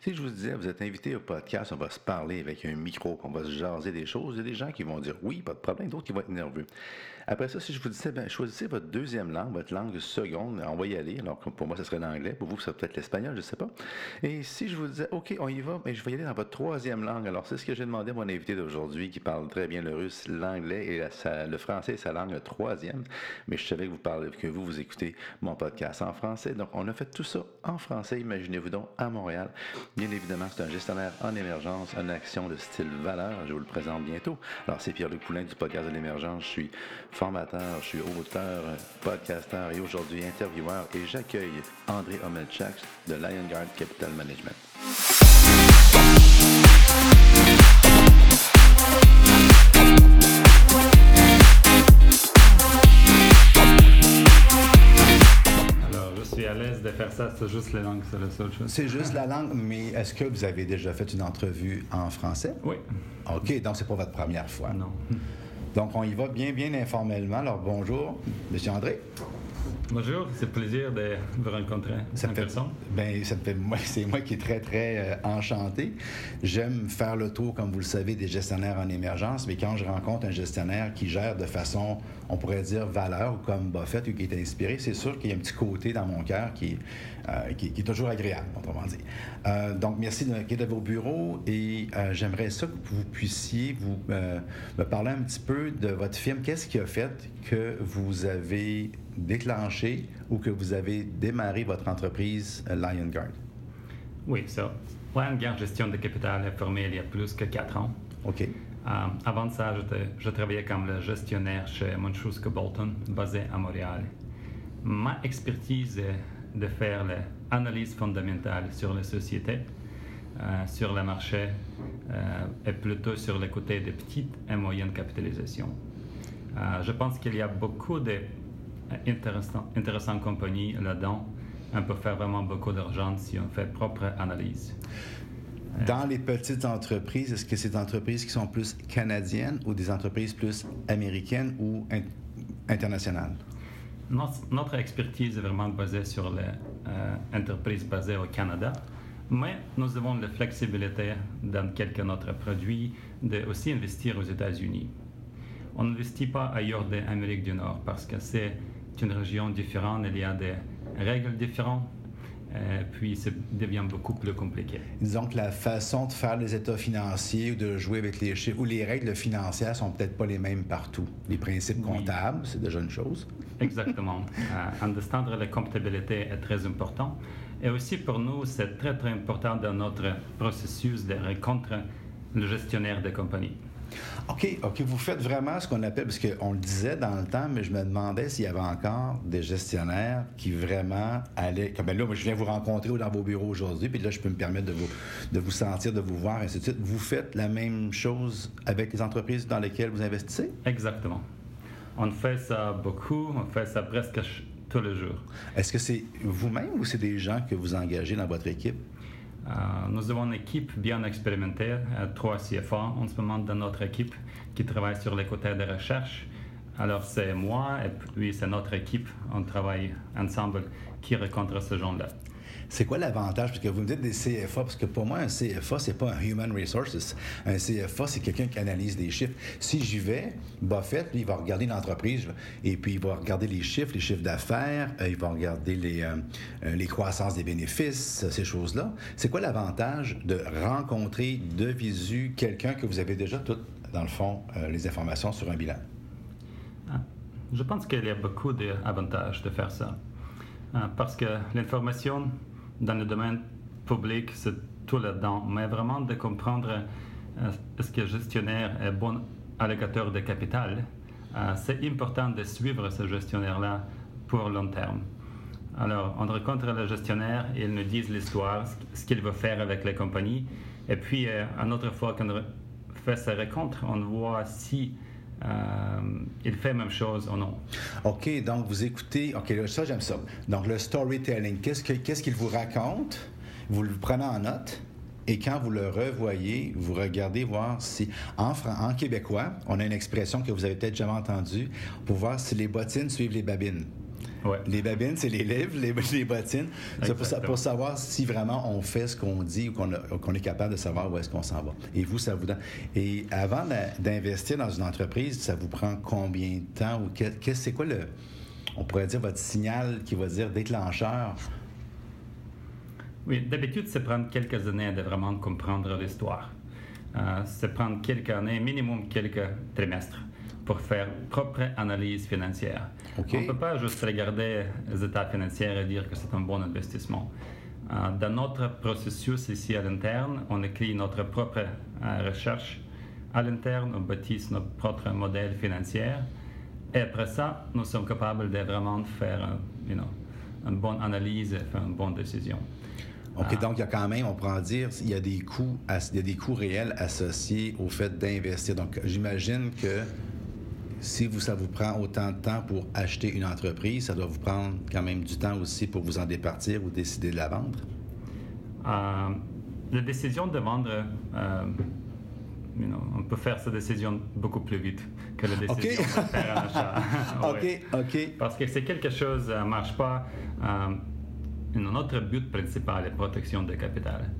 Si je vous disais, vous êtes invité au podcast, on va se parler avec un micro, on va se jaser des choses, il y a des gens qui vont dire oui, pas de problème, d'autres qui vont être nerveux. Après ça, si je vous disais, ben, choisissez votre deuxième langue, votre langue seconde, on va y aller. Alors, pour moi, ce serait l'anglais, pour vous, ça peut être l'espagnol, je ne sais pas. Et si je vous disais, OK, on y va, mais je vais y aller dans votre troisième langue. Alors, c'est ce que j'ai demandé à mon invité d'aujourd'hui, qui parle très bien le russe, l'anglais et le français sa langue troisième. Mais je savais que vous parlez, que vous, vous écoutez mon podcast en français. Donc, on a fait tout ça en français, imaginez-vous donc, à Montréal. Bien évidemment, c'est un gestionnaire en émergence, une action de style valeur. Je vous le présente bientôt. Alors, c'est Pierre-Luc Poulain du podcast de l'émergence. Je suis formateur, je suis auteur, podcasteur et aujourd'hui intervieweur et j'accueille André Omelchak de Lion Capital Management. L'aise de faire ça, c'est juste la langue, c'est la seule chose. C'est juste la langue, mais est-ce que vous avez déjà fait une entrevue en français? Oui. OK, donc c'est pas votre première fois. Non. Donc, on y va bien, bien informellement. Alors, bonjour, Monsieur André. Bonjour, c'est un plaisir de vous rencontrer ça en fait, personne. Ben, ça fait, moi, c'est moi qui est très, très euh, enchanté. J'aime faire le tour, comme vous le savez, des gestionnaires en émergence, mais quand je rencontre un gestionnaire qui gère de façon, on pourrait dire, valeur, ou comme Buffett, ou qui est inspiré, c'est sûr qu'il y a un petit côté dans mon cœur qui, euh, qui, qui, est toujours agréable, autrement dit. Euh, donc, merci de, de vos bureaux et euh, j'aimerais ça que vous puissiez vous, euh, me parler un petit peu de votre film. Qu'est-ce qui a fait que vous avez déclenché ou que vous avez démarré votre entreprise euh, Lion Guard? Oui, ça. Lion Guard Gestion de Capital est formé il y a plus que quatre ans. OK. Euh, avant ça, je, je, travaillais comme le gestionnaire chez Montrusco Bolton, basé à Montréal. Ma expertise est de faire l'analyse fondamentale sur les sociétés, euh, sur le marché euh, et plutôt sur le côté des petites et moyennes capitalisations. Je pense qu'il y a beaucoup d'intéressantes intéressant compagnies là-dedans. On peut faire vraiment beaucoup d'argent si on fait propre analyse. Dans les petites entreprises, est-ce que c'est des entreprises qui sont plus canadiennes ou des entreprises plus américaines ou in internationales? Notre expertise est vraiment basée sur les euh, entreprises basées au Canada, mais nous avons la flexibilité dans quelques autres produits de aussi investir aux États-Unis. On n'investit pas ailleurs d'Amérique du Nord parce que c'est une région différente, il y a des règles différentes. Euh, puis ça devient beaucoup plus compliqué. Disons que la façon de faire les états financiers ou de jouer avec les chiffres ou les règles financières sont peut-être pas les mêmes partout. Les principes comptables, oui. c'est déjà une chose. Exactement. euh, understandre la comptabilité est très important. Et aussi pour nous, c'est très très important dans notre processus de rencontre le gestionnaire de compagnie. OK, OK, vous faites vraiment ce qu'on appelle, parce qu'on le disait dans le temps, mais je me demandais s'il y avait encore des gestionnaires qui vraiment allaient. Comme ben là, moi, je viens vous rencontrer dans vos bureaux aujourd'hui, puis là, je peux me permettre de vous, de vous sentir, de vous voir, et ainsi de suite. Vous faites la même chose avec les entreprises dans lesquelles vous investissez? Exactement. On fait ça beaucoup, on fait ça presque tous les jours. Est-ce que c'est vous-même ou c'est des gens que vous engagez dans votre équipe? Uh, nous avons une équipe bien expérimentée, uh, trois CFA en ce moment dans notre équipe qui travaille sur les côtés de recherche. Alors c'est moi et puis c'est notre équipe, on travaille ensemble qui rencontre ce genre-là. C'est quoi l'avantage? Parce que vous me dites des CFA, parce que pour moi, un CFA, c'est pas un Human Resources. Un CFA, c'est quelqu'un qui analyse des chiffres. Si j'y vais, Buffett, lui, il va regarder l'entreprise et puis il va regarder les chiffres, les chiffres d'affaires, euh, il va regarder les, euh, les croissances des bénéfices, ces choses-là. C'est quoi l'avantage de rencontrer de visu quelqu'un que vous avez déjà tout, dans le fond, euh, les informations sur un bilan? Ah, je pense qu'il y a beaucoup d'avantages de faire ça. Ah, parce que l'information dans le domaine public, c'est tout là-dedans. Mais vraiment de comprendre euh, est-ce que le gestionnaire est bon allocateur de capital, euh, c'est important de suivre ce gestionnaire-là pour long terme. Alors, on rencontre le gestionnaire, il nous dit l'histoire, ce qu'il veut faire avec la compagnie. Et puis, euh, une autre fois qu'on fait sa rencontre, on voit si euh, il fait même chose ou non. OK, donc vous écoutez, OK, ça j'aime ça. Donc le storytelling, qu'est-ce qu'il qu qu vous raconte? Vous le prenez en note. Et quand vous le revoyez, vous regardez voir si, en, en québécois, on a une expression que vous avez peut-être jamais entendue, pour voir si les bottines suivent les babines. Les babines, c'est les livres, les, les bottines. C'est pour, savoir si vraiment on fait ce qu'on dit ou qu'on est capable de savoir où est-ce qu'on s'en va. Et vous, ça vous donne. Et avant d'investir dans une entreprise, ça vous prend combien de temps ou c'est quoi le. On pourrait dire votre signal qui va dire déclencheur? Oui, d'habitude, c'est prendre quelques années de vraiment comprendre l'histoire. Euh, c'est prendre quelques années, minimum quelques trimestres, pour faire propre analyse financière. On ne peut pas juste regarder les états financiers et dire que c'est un bon investissement. Euh, dans notre processus ici à l'interne, on écrit notre propre euh, recherche à l'interne, on bâtisse notre propre modèle financier. Et après ça, nous sommes capables de vraiment faire une bonne analyse et faire une bonne décision. OK, ah. donc il y a quand même, on pourrait dire, il y a des coûts, il y a des coûts réels associés au fait d'investir. Donc, j'imagine que si vous, ça vous prend autant de temps pour acheter une entreprise, ça doit vous prendre quand même du temps aussi pour vous en départir ou décider de la vendre? Euh, la décision de vendre, euh, on peut faire cette décision beaucoup plus vite que la décision de faire un achat. OK, OK. Parce que si quelque chose ne euh, marche pas, notre but principal est la protection de capital.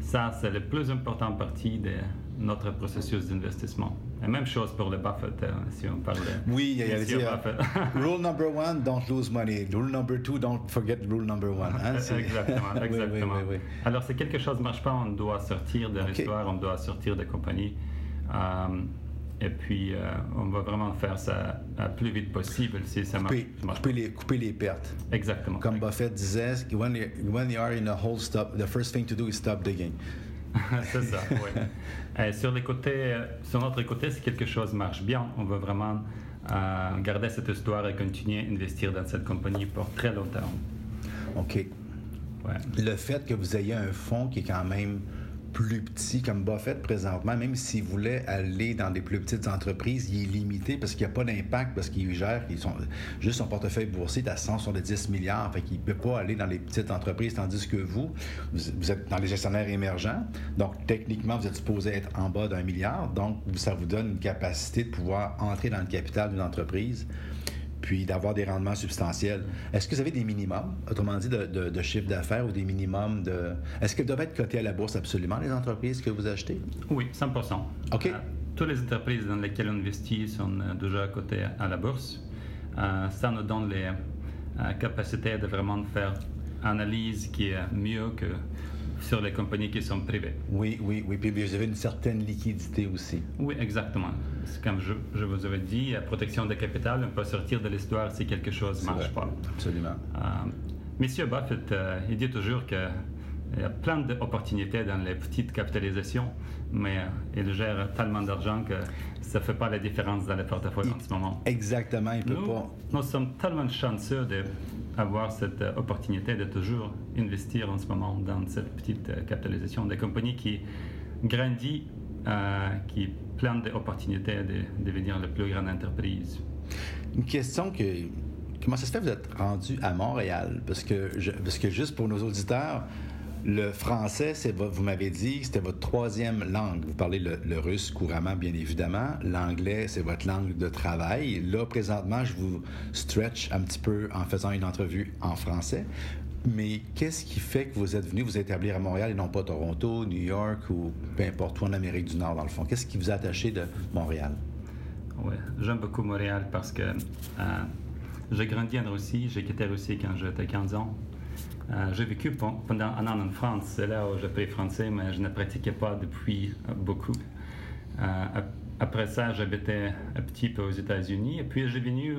Ça, c'est la plus importante partie de notre processus d'investissement. Et même chose pour le Buffett, hein, si on parle de Oui, il y avait dit, rule number one, don't lose money. Rule number two, don't forget rule number one. Hein, exactement, exactement. Alors, si quelque chose ne marche pas, on doit sortir de l'histoire, on doit sortir de compagnie. Euh, et puis, euh, on va vraiment faire ça le plus vite possible si ça marche. Couper, les, couper les pertes. Exactement. Comme Buffett disait, when, when you are in a hole, stop, the first thing to do is stop digging. c'est ça, oui. sur, les côtés, sur notre côté, si quelque chose marche bien, on veut vraiment euh, garder cette histoire et continuer à investir dans cette compagnie pour très longtemps. OK. Ouais. Le fait que vous ayez un fonds qui est quand même plus petit comme Buffett présentement, même s'il voulait aller dans des plus petites entreprises, il est limité parce qu'il n'y a pas d'impact, parce qu'il gère, ils sont, juste son portefeuille boursier est à 170 milliards, fait qu'il ne peut pas aller dans les petites entreprises, tandis que vous, vous, êtes dans les gestionnaires émergents, donc techniquement, vous êtes supposé être en bas d'un milliard, donc ça vous donne une capacité de pouvoir entrer dans le capital d'une entreprise puis d'avoir des rendements substantiels. Est-ce que vous avez des minimums, autrement dit, de, chiffre d'affaires ou des minimums de... Est-ce qu'elles doivent être cotées à la bourse absolument, les entreprises que vous achetez? Oui, 100% OK. Euh, toutes les entreprises dans lesquelles on investit sont euh, déjà cotées à la bourse. Euh, ça nous donne les capacités de vraiment faire analyse qui est mieux que sur les compagnies qui sont privées. Oui, oui, oui. Puis vous avez une certaine liquidité aussi. Oui, exactement. Comme je, je vous avais dit, la protection de capital, on peut sortir de l'histoire si quelque chose ne marche pas. Absolument. Euh, Monsieur Buffett, euh, il dit toujours qu'il y a plein d'opportunités dans les petites capitalisations, mais euh, il gère tellement d'argent que ça ne fait pas la différence dans les portefeuilles en ce moment. Exactement, il peut nous, pas. Nous sommes tellement chanceux de avoir cette euh, opportunité de toujours investir en ce moment dans cette petite euh, capitalisation des compagnies qui grandit, euh, qui plein d'opportunités de devenir la plus grande entreprise. Une question que comment ça se fait que vous êtes rendu à Montréal? Parce que parce que juste pour nos auditeurs le français, vous m'avez dit, c'était votre troisième langue. Vous parlez le, russe couramment, bien évidemment. L'anglais, c'est votre langue de travail. Là, présentement, je vous stretch un petit peu en faisant une entrevue en français. Mais qu'est-ce qui fait que vous êtes venu vous établir à Montréal et non pas Toronto, New York ou peu importe où en Amérique du Nord, dans le fond? Qu'est-ce qui vous a attaché de Montréal? Oui, j'aime beaucoup Montréal parce que euh, j'ai grandi en Russie. J'ai quitté Russie quand j'étais 15 ans. Euh, j'ai vécu pendant un an en France, c'est là où j'ai appris français, mais je ne pratiquais pas depuis euh, beaucoup. Euh, après ça, j'habitais un petit peu aux États-Unis, et puis j'ai venu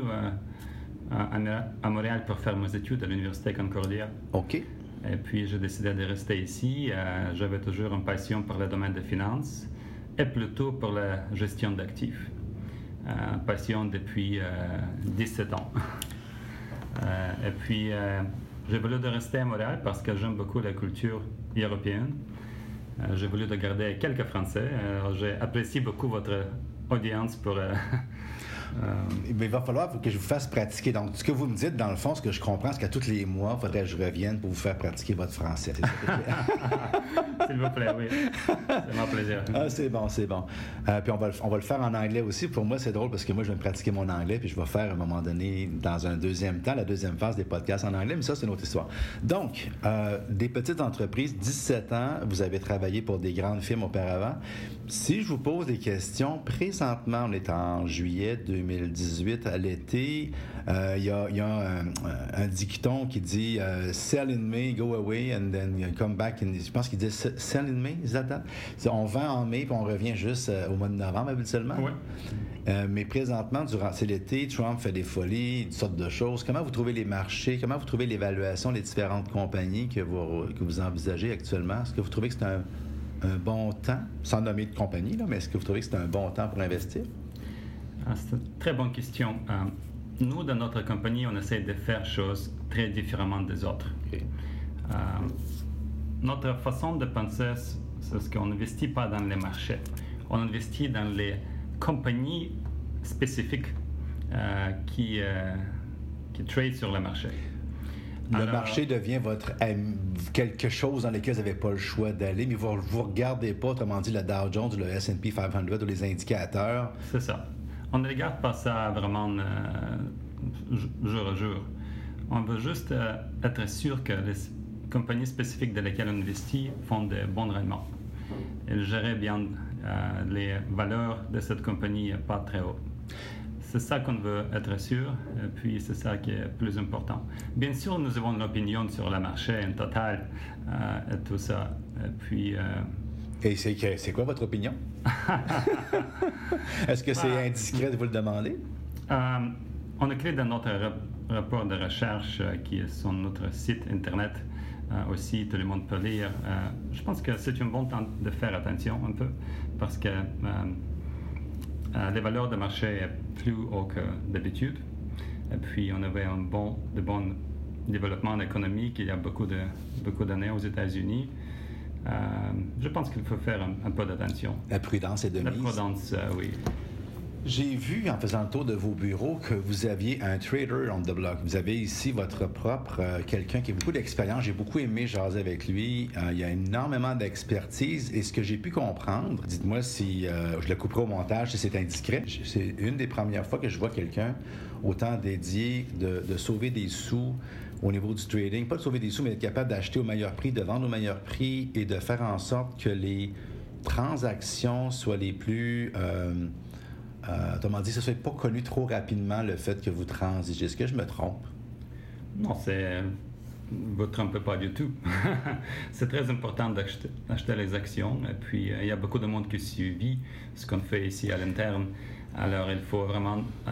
à, Montréal pour faire mes études à l'Université Concordia. OK. Et puis j'ai décidé de rester ici. J'avais toujours une passion pour le domaine des finances et plutôt pour la gestion d'actifs. passion depuis 17 ans. et puis j'ai voulu rester à Montréal parce que j'aime beaucoup la culture européenne. Euh, j'ai voulu de garder quelques Français. j'ai apprécié beaucoup votre audience pour. Euh, il va falloir que je vous fasse pratiquer. Donc, ce que vous me dites, dans le fond, ce que je comprends, c'est qu'à tous les mois, il faudrait que je revienne pour vous faire pratiquer votre français. S'il vous plaît, oui. C'est mon plaisir. Ah, c'est bon, c'est bon. Euh, puis on va, le, on va le faire en anglais aussi. Pour moi, c'est drôle parce que moi, je vais me pratiquer mon anglais, puis je vais faire à un moment donné, dans un deuxième temps, la deuxième phase des podcasts en anglais, mais ça, c'est une autre histoire. Donc, euh, des petites entreprises, 17 ans, vous avez travaillé pour des grandes firmes auparavant. Si je vous pose des questions, présentement, on est en juillet 2018, à l'été, euh, il y a, y a un, dicton qui dit Sell in May, go away, and then come back. In, je pense qu'il dit Sell in May, that On vend en mai, puis on revient juste au mois de novembre habituellement. Oui. Euh, mais présentement, durant c'est l'été, Trump fait des folies, une sorte de choses. Comment vous trouvez les marchés? Comment vous trouvez l'évaluation des différentes compagnies que vous, que vous envisagez actuellement? Est-ce que vous trouvez que c'est un, bon temps, sans nommer de compagnie, là, mais est-ce que vous trouvez que c'est un bon temps pour investir? Ah, c'est une très bonne question. Euh, nous, dans notre compagnie, on essaie de faire choses très différemment des autres. Euh, notre façon de penser, c'est qu'on n'investit pas dans les marchés. On investit dans les compagnies spécifiques euh, qui, qui trade sur le marché. Le marché devient votre quelque chose dans lequel vous n'avez pas le choix d'aller, mais vous ne regardez pas, autrement dit, le Dow Jones, le S&P 500 ou les indicateurs. C'est ça. On ne regarde pas ça vraiment euh, jour à jour. On veut juste euh, être sûr que les compagnies spécifiques dans lesquelles on investit font de bons rendements. Elles gèrent bien euh, les valeurs de cette compagnie pas très hautes. C'est ça qu'on veut être sûr, et puis c'est ça qui est plus important. Bien sûr, nous avons une opinion sur le marché en total et tout ça. Puis. Et c'est quoi votre opinion? Est-ce que c'est bah, indiscret de vous le demander? on écrit dans notre rapport de recherche qui est sur notre site Internet euh, aussi, tout le monde peut lire. Euh, je pense que c'est un bon temps de faire attention un peu parce que euh, les valeurs de marché sont plus haut que d'habitude. Et puis, on avait un bon, de bon développement économique il y a beaucoup d'années beaucoup aux États-Unis. Je pense qu'il faut faire un, un peu d'attention. La prudence est de mise. La prudence, oui. J'ai vu en faisant le tour de vos bureaux que vous aviez un trader on the block. Vous avez ici votre propre euh, quelqu'un qui a beaucoup d'expérience. J'ai beaucoup aimé jaser avec lui. Euh, il y a énormément d'expertise. Et ce que j'ai pu comprendre, dites-moi si euh, je le couperai au montage, si c'est indiscret. C'est une des premières fois que je vois quelqu'un autant dédié de, sauver des sous au niveau du trading. Pas de sauver des sous, mais être capable d'acheter au meilleur prix, de vendre au meilleur prix et de faire en sorte que les transactions soient les plus autrement dit, ce ne soit pas connu trop rapidement le fait que vous transigez. Est-ce que je me trompe? Non, c'est. Vous ne trompez pas du tout. c'est très important d'acheter les actions. Et puis, euh, il y a beaucoup de monde qui suit ce qu'on fait ici à l'interne. Alors, il faut vraiment euh,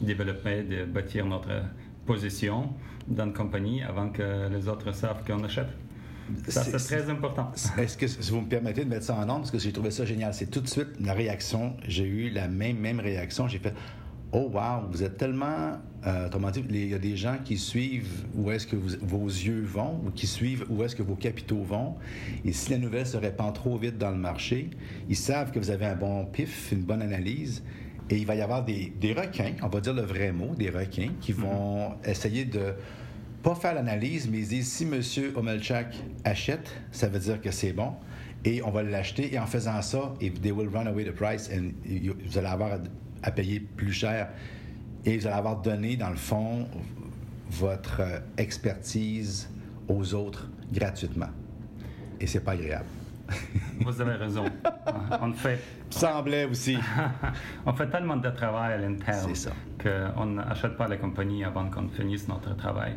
développer, de bâtir notre position dans la compagnie avant que les autres savent qu'on achète. C'est très important. Est-ce que si vous me permettez de mettre ça en ordre, parce que j'ai trouvé ça génial, c'est tout de suite la réaction. J'ai eu la même, même réaction. J'ai fait Oh, wow, vous êtes tellement. Euh, dit, il y a des gens qui suivent où est-ce que vos yeux vont, ou qui suivent où est-ce que vos capitaux vont. Et si la nouvelle se répand trop vite dans le marché, ils savent que vous avez un bon pif, une bonne analyse. Et il va y avoir des, des requins, on va dire le vrai mot, des requins, qui vont mm-hmm. essayer de pas faire l'analyse, mais ils disent si M. Omelchak achète, ça veut dire que c'est bon et on va l'acheter. Et en faisant ça, they will run away the price and vous allez avoir à, payer plus cher et vous allez avoir donné, dans le fond, votre expertise aux autres gratuitement. Et c'est pas agréable. Vous avez raison. On fait. Semblait aussi. on fait tellement de travail à l'interne qu'on n'achète pas la compagnie avant qu'on finisse notre travail.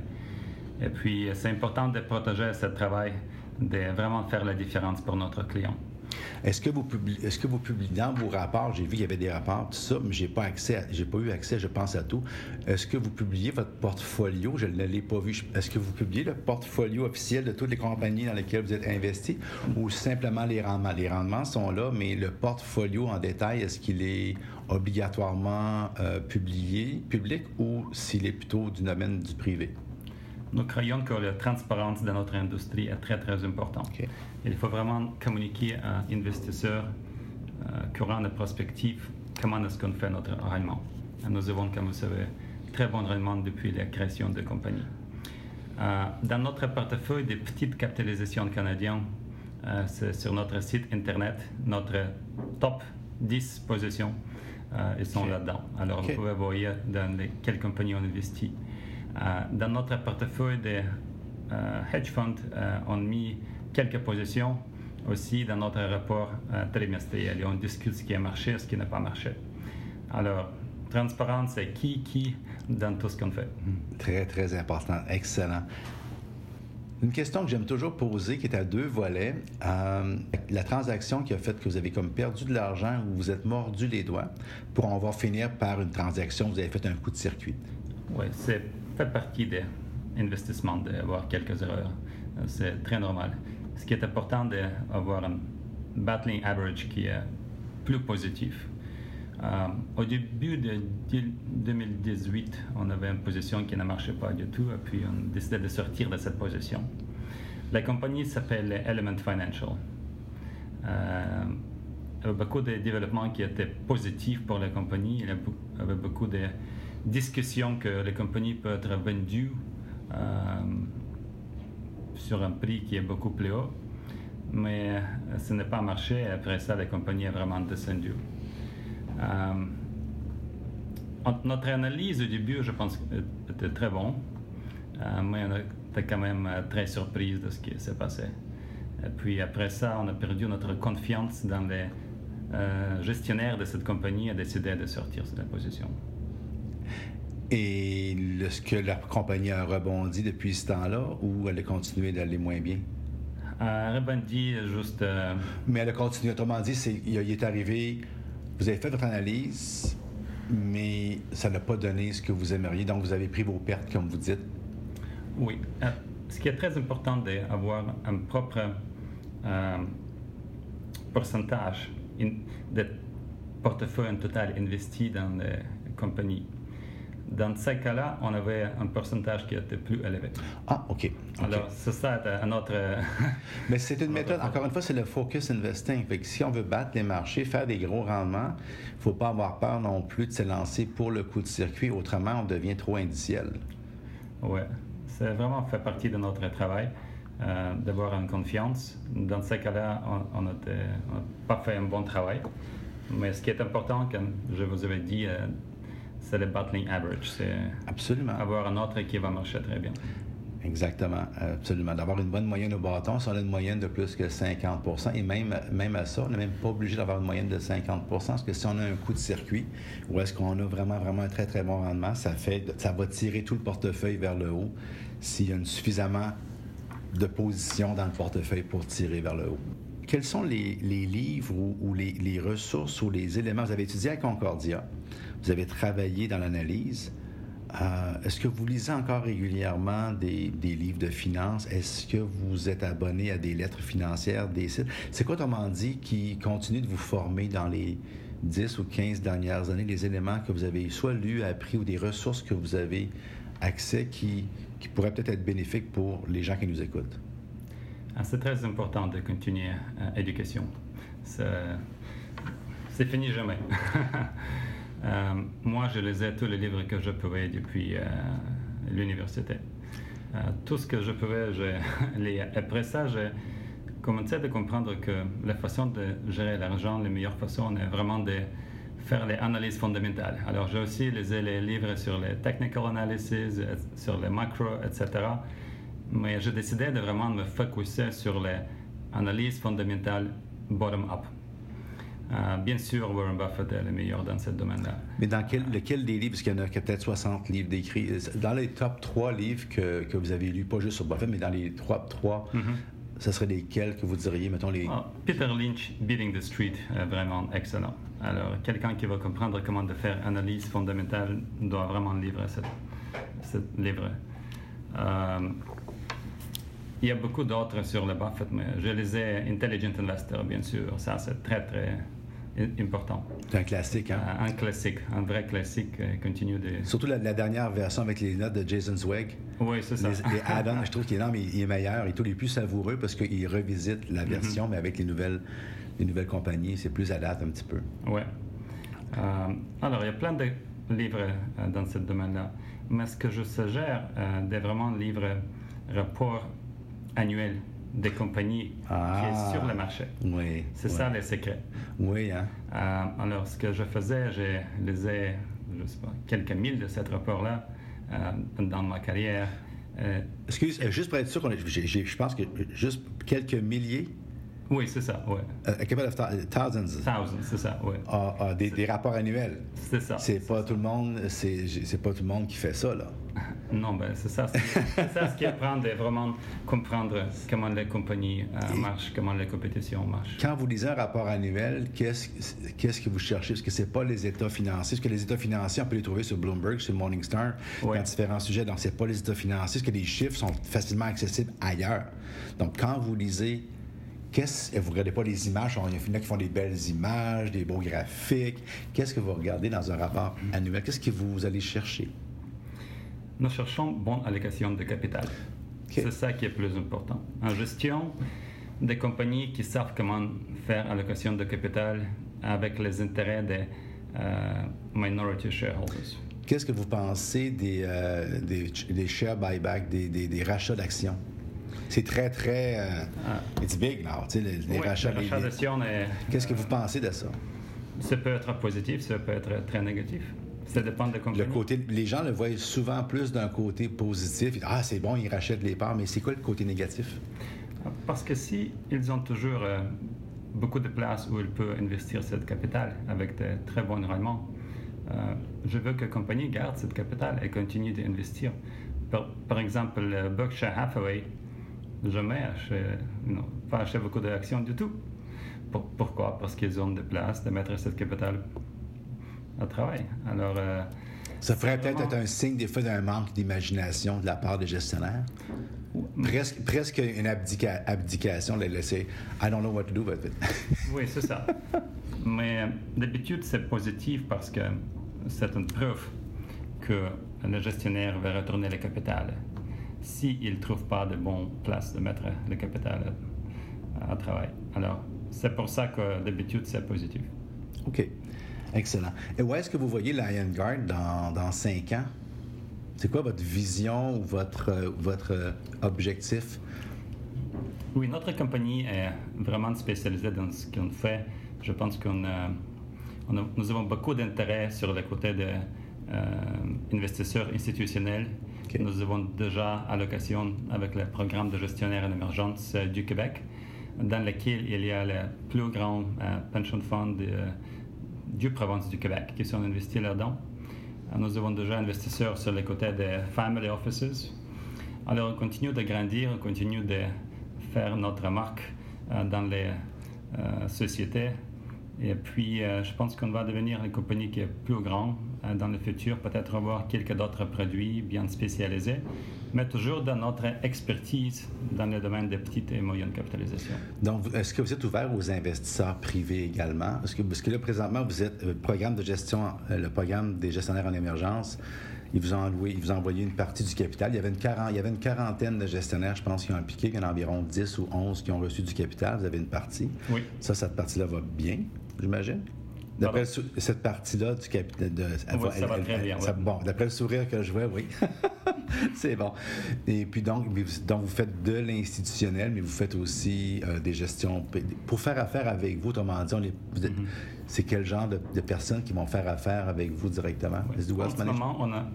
Et puis, c'est important de protéger ce travail, de vraiment faire la différence pour notre client. Est-ce que vous publiez, est-ce que vous publiez dans vos rapports, j'ai vu qu'il y avait des rapports, tout ça, mais j'ai pas pas eu accès, je pense à tout. Est-ce que vous publiez votre portfolio? Je ne l'ai pas vu. Est-ce que vous publiez le portfolio officiel de toutes les compagnies dans lesquelles vous êtes investi, ou simplement les rendements? Les rendements sont là, mais le portfolio en détail, est-ce qu'il est obligatoirement euh, publié, public, ou s'il est plutôt du domaine du privé? Nous croyons que la transparence de notre industrie est très, très importante. Il faut vraiment communiquer à investisseurs euh, courants de prospective comment est-ce qu'on fait notre rendement. Nous avons, comme vous savez, très bon rendement depuis la création de compagnie. Euh, dans notre portefeuille des petites capitalisations canadiennes, c'est sur notre site internet, notre top 10 positions. ils sont là-dedans. Alors, vous pouvez voir dans les, quelles compagnies on investit. Dans notre portefeuille de hedge funds, on a mis quelques positions aussi dans notre rapport trimestriel et on discute ce qui a marché et ce qui n'a pas marché. Alors, transparence, c'est qui, qui dans tout ce qu'on fait. Très, très important. Excellent. Une question que j'aime toujours poser, qui est à deux volets. Euh, la transaction qui a fait que vous avez comme perdu de l'argent ou vous êtes mordu les doigts, pour on va finir par une transaction, vous avez fait un coup de circuit. Oui, c'est fait partie des investissements d'avoir quelques erreurs. C'est très normal. Ce qui est important, d'avoir un battling average qui est plus positif. Euh, au début de 2018, on avait une position qui ne marchait pas du tout, et puis on décidait de sortir de cette position. La compagnie s'appelle Element Financial. Euh, beaucoup de développements qui étaient positifs pour la compagnie. Il avait beaucoup de discussions que la compagnie peut être vendue euh, sur un prix qui est beaucoup plus haut. Mais ce n'est pas marché. Après ça, la compagnie est vraiment descendue. Euh, notre analyse au début, je pense, était très bon, euh, mais on était quand même euh, très surprise de ce qui s'est passé. Et puis après ça, on a perdu notre confiance dans les gestionnaires de cette compagnie et décidé de sortir de la position. Et est-ce que la compagnie a rebondi depuis ce temps-là ou elle a continué d'aller moins bien? Elle a rebondi juste. Mais elle a continué. Autrement dit, il est arrivé vous avez fait votre analyse, mais ça n'a pas donné ce que vous aimeriez, donc vous avez pris vos pertes, comme vous dites. Oui. Euh, ce qui est très important d'avoir un propre euh, pourcentage de portefeuille en total investi dans les compagnies. Dans ce cas-là, on avait un pourcentage qui était plus élevé. Ah, OK. Alors, c'est ça un autre. Mais c'est une méthode, encore une fois, c'est le focus investing. Fait que si on veut battre les marchés, faire des gros rendements, il ne faut pas avoir peur non plus de se lancer pour le coup de circuit. Autrement, on devient trop indiciel. Oui, c'est vraiment fait partie de notre travail. Euh, d'avoir une confiance. Dans ce cas-là, on n'a pas fait un bon travail. Mais ce qui est important, comme je vous avais dit, euh, c'est le battling average. C'est absolument avoir un autre qui va marcher très bien. Exactement, absolument. D'avoir une bonne moyenne au bâton, si on a une moyenne de plus que 50% et même, même à ça, on n'est même pas obligé d'avoir une moyenne de 50% parce que si on a un coup de circuit, ou est-ce qu'on a vraiment, vraiment un très, très bon rendement, ça, fait, ça va tirer tout le portefeuille vers le haut s'il y a suffisamment de position dans le portefeuille pour tirer vers le haut. Quels sont les, livres ou, les, ressources ou les éléments? Vous avez étudié à Concordia, vous avez travaillé dans l'analyse. Euh, est-ce que vous lisez encore régulièrement des, livres de finances? Est-ce que vous êtes abonné à des lettres financières, des sites? C'est quoi, autrement dit, qui continue de vous former dans les 10 ou 15 dernières années, les éléments que vous avez soit lus, appris ou des ressources que vous avez accès qui pourraient peut-être être bénéfiques pour les gens qui nous écoutent? Ah, c'est très important de continuer l'éducation. Euh, c'est fini jamais. Euh, moi, je lisais tous les livres que je pouvais depuis euh, l'université. Tout ce que je pouvais, je lisais. Après ça, j'ai commencé à comprendre que la façon de gérer l'argent, la meilleure façon est vraiment de faire les analyses fondamentales. Alors, j'ai aussi lu les livres sur les technical analysis, sur les macro, etc. Mais j'ai décidé de vraiment me focuser sur les analyses fondamentales bottom-up. Euh, bien sûr, Warren Buffett est le meilleur dans ce domaine-là. Mais dans quel, lequel des livres, parce qu'il y en a peut-être 60 livres décrits, dans les top 3 livres que, que, vous avez lus, pas juste sur Buffett, mais dans les top 3, mm ce serait lesquels que vous diriez, mettons les... Ah, Peter Lynch, Beating the Street, est vraiment excellent. Alors, quelqu'un qui va comprendre comment de faire analyse fondamentale doit vraiment lire ce livre. Euh, il y a beaucoup d'autres sur le Buffett, mais je lisais Intelligent Investor, bien sûr. Ça, c'est très, très important. C'est un classique, hein? Euh, un, classique, un vrai classique euh, continue de... Surtout la, dernière version avec les notes de Jason Zweig. Oui, c'est ça. Les, add-ons, je trouve qu'il est, mais il est meilleur et tout les plus savoureux parce qu'il revisite la version, mais avec les nouvelles, les nouvelles compagnies, c'est plus à date un petit peu. Oui. Euh, alors, il y a plein de livres dans ce domaine-là, mais ce que je suggère, c'est vraiment livres rapport annuel des compagnies qui Ah. est sur le marché. Oui. C'est oui. ça le secret. Oui, hein? Euh, alors, ce que je faisais, je lisais, je sais pas, quelques mille de ces rapports-là euh, dans ma carrière. Euh, Excuse, euh, juste pour être sûr, qu'on j'ai- j'ai- je pense que juste quelques milliers, oui, c'est ça, oui. a couple of thou- thousands, Thousands, c'est ça, oui. ah, ah, des, des rapports annuels. C'est ça. C'est pas tout le monde, c'est c'est pas tout le monde qui fait ça, là. Non, ben, c'est ça. C'est ça ce qui apprend de vraiment comprendre comment les compagnies euh, marchent, comment les compétitions marchent. Quand vous lisez un rapport annuel, qu'est-ce qu'est-ce que vous cherchez? Est-ce que c'est pas les états financiers? Est-ce que les états financiers, on peut les trouver sur Bloomberg, sur Morningstar, dans différents sujets? Donc, c'est pas les états financiers. Est-ce que les chiffres sont facilement accessibles ailleurs? Donc, quand vous lisez, qu'est-ce vous regardez pas les images? Il y en a qui font des belles images, des beaux graphiques. Qu'est-ce que vous regardez dans un rapport annuel? Qu'est-ce que vous allez chercher? Nous cherchons bonne allocation de capital. C'est ça qui est plus important. En gestion, des compagnies qui savent comment faire allocation de capital avec les intérêts des euh, minority shareholders. Qu'est-ce que vous pensez des, euh, des, des share buyback, des, des, des rachats d'actions? C'est très, très. euh, it's big now, tu sais, les, les Oui, rachats. d'actions, est- Qu'est-ce que vous pensez de ça? ça peut être positif, ça peut être très négatif. Ça dépend de la Le côté, les gens le voient souvent plus d'un côté positif. Ah, c'est bon, ils rachètent les parts, mais c'est quoi le côté négatif? Parce que si ils ont toujours euh, beaucoup de places où ils peuvent investir cette capital avec de très bons rendements, euh, je veux que la compagnie garde cette capital et continue d'investir. Par, par exemple, le Berkshire Hathaway, jamais acheté, non, pas acheté beaucoup d'actions du tout. Pour- pourquoi? Parce qu'ils ont des places de mettre cette capital au travail. Alors, euh, Ça ferait c'est peut-être vraiment- être un signe des fois d'un manque d'imagination de la part des gestionnaires. Presque, presque une abdica- abdication, de laisser. I don't know what to do with it. Oui, c'est ça. Mais euh, d'habitude, c'est positif parce que c'est une preuve que le gestionnaire va retourner le capital s'il ne trouve pas de bonne place de mettre le capital à, à travail. Alors, c'est pour ça que d'habitude, c'est positif. OK. Excellent. Et où est-ce que vous voyez Lion Guard dans, dans cinq ans? C'est quoi votre vision ou votre, euh, votre euh, objectif? Oui, notre compagnie est vraiment spécialisée dans ce qu'on fait. Je pense qu'on a- on a- nous avons beaucoup d'intérêt sur le côté des euh, investisseurs institutionnels. Ok. Nous avons déjà allocation avec le programme de gestionnaire en émergence euh, du Québec, dans lequel il y a le plus grand euh, pension fund euh, du province du Québec qui sont investis là-dedans. Euh, Nous avons déjà investisseurs sur le côté des family offices. Alors, on continue de grandir, on continue de faire notre marque euh, dans les euh, sociétés. Et puis, euh, je pense qu'on va devenir une compagnie qui est plus grande euh, dans le futur, peut-être avoir quelques d'autres produits bien spécialisés, mais toujours dans notre expertise dans le domaine des petites et moyennes capitalisations. Donc, est-ce que vous êtes ouvert aux investisseurs privés également? Est-ce que, parce que là, présentement, vous êtes euh, programme de gestion, le programme des gestionnaires en émergence. Ils vous ont alloué, ils vous ont envoyé une partie du capital. Il y avait une, quaran- il y avait une quarantaine de gestionnaires, je pense, qui ont impliqué. Il y en a environ 10 ou 11 qui ont reçu du capital. Vous avez une partie. Oui. Ça, cette partie-là va bien, j'imagine. D'après cette partie-là du capital. De, Oui, ça va très bien, ça- oui. Bon, d'après le sourire que je vois, oui. C'est bon. Et puis donc, donc, vous faites de l'institutionnel, mais vous faites aussi euh, des gestions. Pour faire affaire avec vous, autrement dit, êtes- c'est quel genre de, de personnes qui vont faire affaire avec vous directement? The En ce moment, on, a,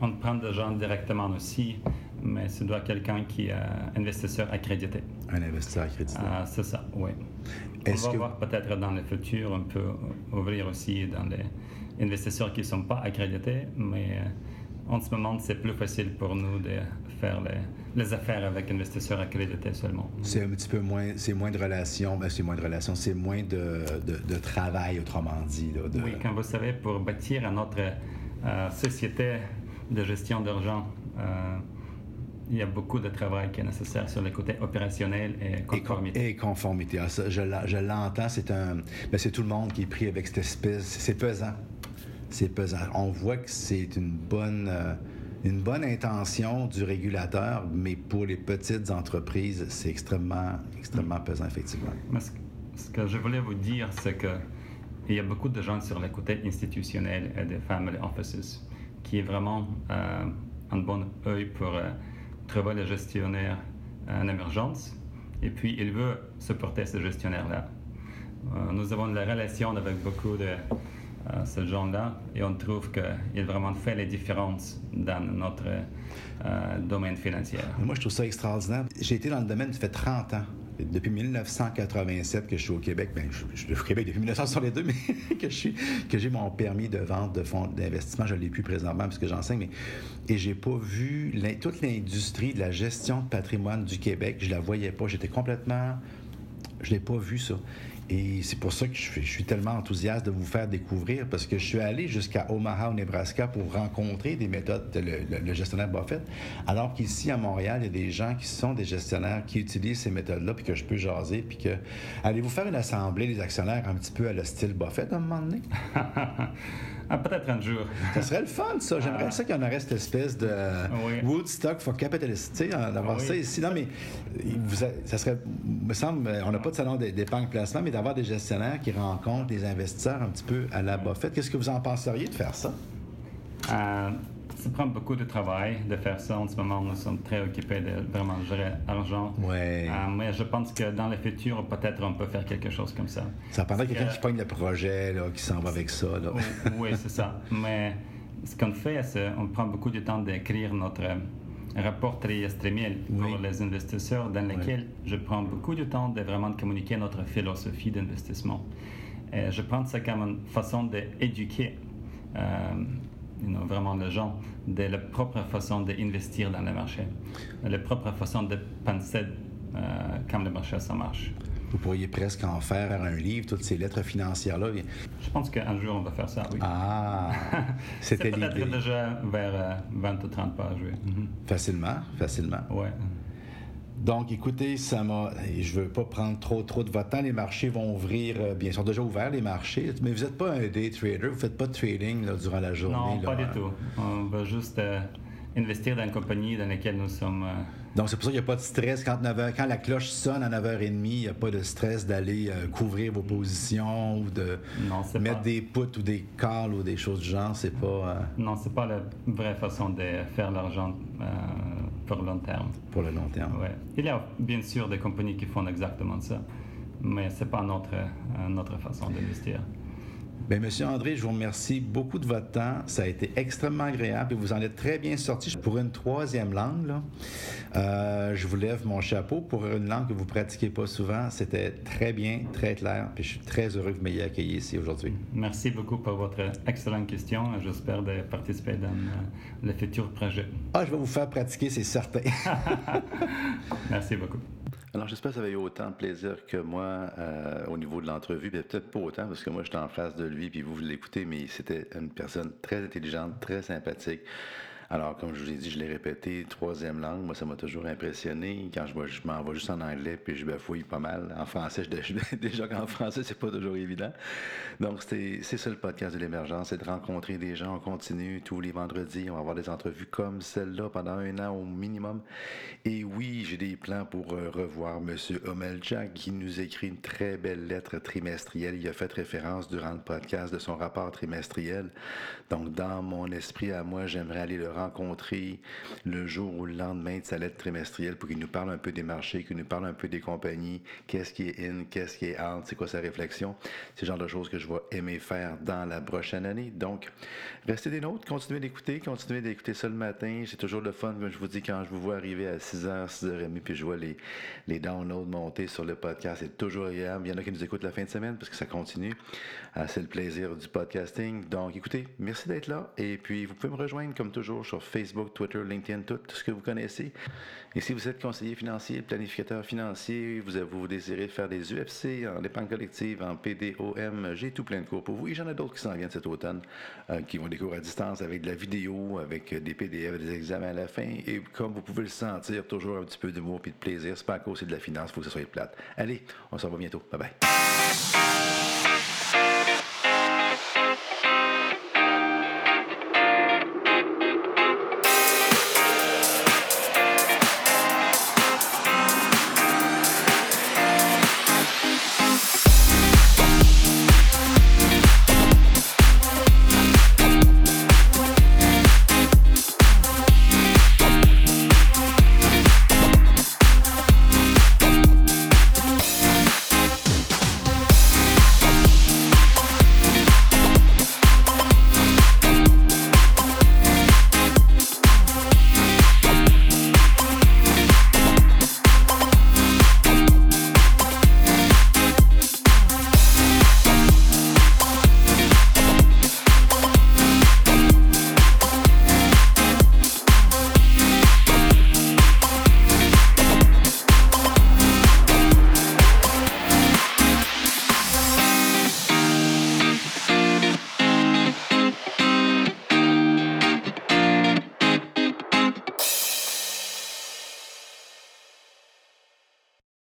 on prend des gens directement aussi, mais ce doit quelqu'un qui est investisseur accrédité. Un investisseur accrédité. Ah, c'est ça, oui. On va que- voir peut-être dans le futur, on peut ouvrir aussi dans les investisseurs qui ne sont pas accrédités, mais euh, en ce moment, c'est plus facile pour nous de faire les, les affaires avec investisseurs accrédités seulement. C'est un petit peu moins, c'est moins de relations, ben, c'est moins de relations, c'est moins de, de, de travail, autrement dit. Là, de- Oui, comme vous savez, pour bâtir notre euh, société de gestion d'argent, euh, il y a beaucoup de travail qui est nécessaire sur le côté opérationnel et Et, con- conformité. et conformité. Ah, ça, je l'en- je l'entends, c'est un. ben, c'est tout le monde qui est pris avec cette espèce. C'est pesant. C'est pesant. On voit que c'est une bonne, euh, une bonne intention du régulateur, mais pour les petites entreprises, c'est extrêmement, extrêmement pesant, effectivement. Mais ce, ce que je voulais vous dire, c'est que il y a beaucoup de gens sur le côté institutionnel et des family offices qui est vraiment euh, un bon œil pour euh, trouver les gestionnaires en émergence Et puis, il veut supporter ce gestionnaire-là. Euh, nous avons de la relation avec beaucoup de euh, ce genre-là et on trouve qu'il vraiment fait les différences dans notre euh, domaine financier. Moi, je trouve ça extraordinaire. J'ai été dans le domaine, fait 30 ans. Depuis 1987 que je suis au Québec, ben, je, suis au Québec depuis 1962, mais que j'ai mon permis de vente de fonds d'investissement, je ne l'ai plus présentement parce que j'enseigne, mais et j'ai pas vu toute l'industrie de la gestion de patrimoine du Québec, je la voyais pas, j'étais complètement, je l'ai pas vu ça. Et c'est pour ça que je suis, tellement enthousiaste de vous faire découvrir, parce que je suis allé jusqu'à Omaha, au Nebraska, pour rencontrer des méthodes, le, le, gestionnaire Buffett, alors qu'ici, à Montréal, il y a des gens qui sont des gestionnaires qui utilisent ces méthodes-là, puis que je peux jaser, puis que... Allez-vous faire une assemblée des actionnaires un petit peu à le style Buffett à un moment donné? Ah, peut-être un jour. Ça serait le fun, ça. J'aimerais ah. ça qu'il y en aurait cette espèce de Woodstock for capitalists, tu sais, d'avoir ça ici. Non, mais ça serait, me semble, on n'a pas de salon d'épargne placement, mais d'avoir des gestionnaires qui rencontrent des investisseurs un petit peu à la Buffett. Qu'est-ce que vous en penseriez de faire ça? Euh, ça prend beaucoup de travail de faire ça. En ce moment, nous sommes très occupés de vraiment gérer l'argent. Ouais. Euh, mais je pense que dans le futur, peut-être on peut faire quelque chose comme ça. Ça prendrait quelqu'un qui pogne le projet, là, qui s'en va avec ça. Là. oui, c'est ça. Mais ce qu'on fait, c'est qu'on prend beaucoup de temps d'écrire notre rapport trimestriel pour les investisseurs, dans lequel je prends beaucoup de temps de vraiment communiquer notre philosophie d'investissement. je prends ça comme une façon d'éduquer. Euh, vraiment les gens de la propre façon d'investir dans le marché, la propre façon de penser euh, comme le marché ça marche. Vous pourriez presque en faire un livre, toutes ces lettres financières-là. Je pense qu'un jour, on va faire ça, oui. Ah, c'était l'idée. peut-être déjà vers 20 euh, ou 30 pages, oui. Facilement, facilement. Oui. Donc, écoutez, ça m'a. Je veux pas prendre trop, trop de votre temps. Les marchés vont ouvrir. Euh, bien, ils sont déjà ouverts, les marchés. Mais vous n'êtes pas un day trader. Vous faites pas de trading durant la journée. Non, pas du tout. On va juste euh, investir dans une compagnie dans laquelle nous sommes. Euh, Donc, c'est pour ça qu'il n'y a pas de stress. Quand, 9 quand la cloche sonne à 9h30, il n'y a pas de stress d'aller couvrir vos positions ou de mettre des puts ou des calls ou des choses du genre. C'est pas. Non, c'est pas la vraie façon de faire l'argent pour le long terme. Pour le long terme. Ouais. Il y a bien sûr des compagnies qui font exactement ça, mais ce n'est pas notre, notre façon d'investir. Bien, Monsieur André, je vous remercie beaucoup de votre temps. Ça a été extrêmement agréable et vous en êtes très bien sorti. Pour une troisième langue, là, euh, je vous lève mon chapeau. Pour une langue que vous pratiquez pas souvent, c'était très bien, très clair. Puis je suis très heureux que vous m'ayez accueilli ici aujourd'hui. Merci beaucoup pour votre excellente question. J'espère de participer dans euh, le futur projet. Ah, je vais vous faire pratiquer, c'est certain. Merci beaucoup. Alors, j'espère que ça va eu autant de plaisir que moi euh, au niveau de l'entrevue. Peut-être pas autant, parce que moi, j'étais en face de lui, puis vous, vous l'écoutez, mais c'était une personne très intelligente, très sympathique. Alors, comme je vous ai dit, je l'ai répété, troisième langue, moi, ça m'a toujours impressionné. Quand je, je m'en vais juste en anglais, puis je bafouille pas mal. En français, je, déjà qu'en français, c'est pas toujours évident. Donc, c'est ça le podcast de l'émergence, c'est de rencontrer des gens. On continue tous les vendredis. On va avoir des entrevues comme celle-là pendant un an au minimum. Et oui, j'ai des plans pour euh, revoir M. Omelchak, qui nous écrit une très belle lettre trimestrielle. Il a fait référence durant le podcast de son rapport trimestriel. Donc, dans mon esprit à moi, j'aimerais aller le rencontrer le jour ou le lendemain de sa lettre trimestrielle pour qu'il nous parle un peu des marchés, qu'il nous parle un peu des compagnies, qu'est-ce qui est in, qu'est-ce qui est out, c'est quoi sa réflexion. C'est le genre de choses que je vais aimer faire dans la prochaine année. Donc, restez des nôtres, continuez d'écouter, continuez d'écouter ça le matin. C'est toujours le fun, comme je vous dis, quand je vous vois arriver à 6h, 6h30, puis je vois les, les downloads monter sur le podcast. C'est toujours agréable. Il y en a qui nous écoutent la fin de semaine parce que ça continue. Euh, c'est le plaisir du podcasting. Donc, écoutez, merci d'être là. Et puis, vous pouvez me rejoindre comme toujours sur Facebook, Twitter, LinkedIn, tout, ce que vous connaissez. Et si vous êtes conseiller financier, planificateur financier, vous, vous désirez faire des UFC en épargne collective, en PDOM, j'ai tout plein de cours pour vous. Et j'en ai d'autres qui s'en viennent cet automne, euh, qui vont des cours à distance avec de la vidéo, avec des PDF, des examens à la fin. Et comme vous pouvez le sentir, toujours un petit peu d'humour et de plaisir. C'est pas à cause de la finance, il faut que ça soit plate. Allez, on se revoit bientôt. Bye bye.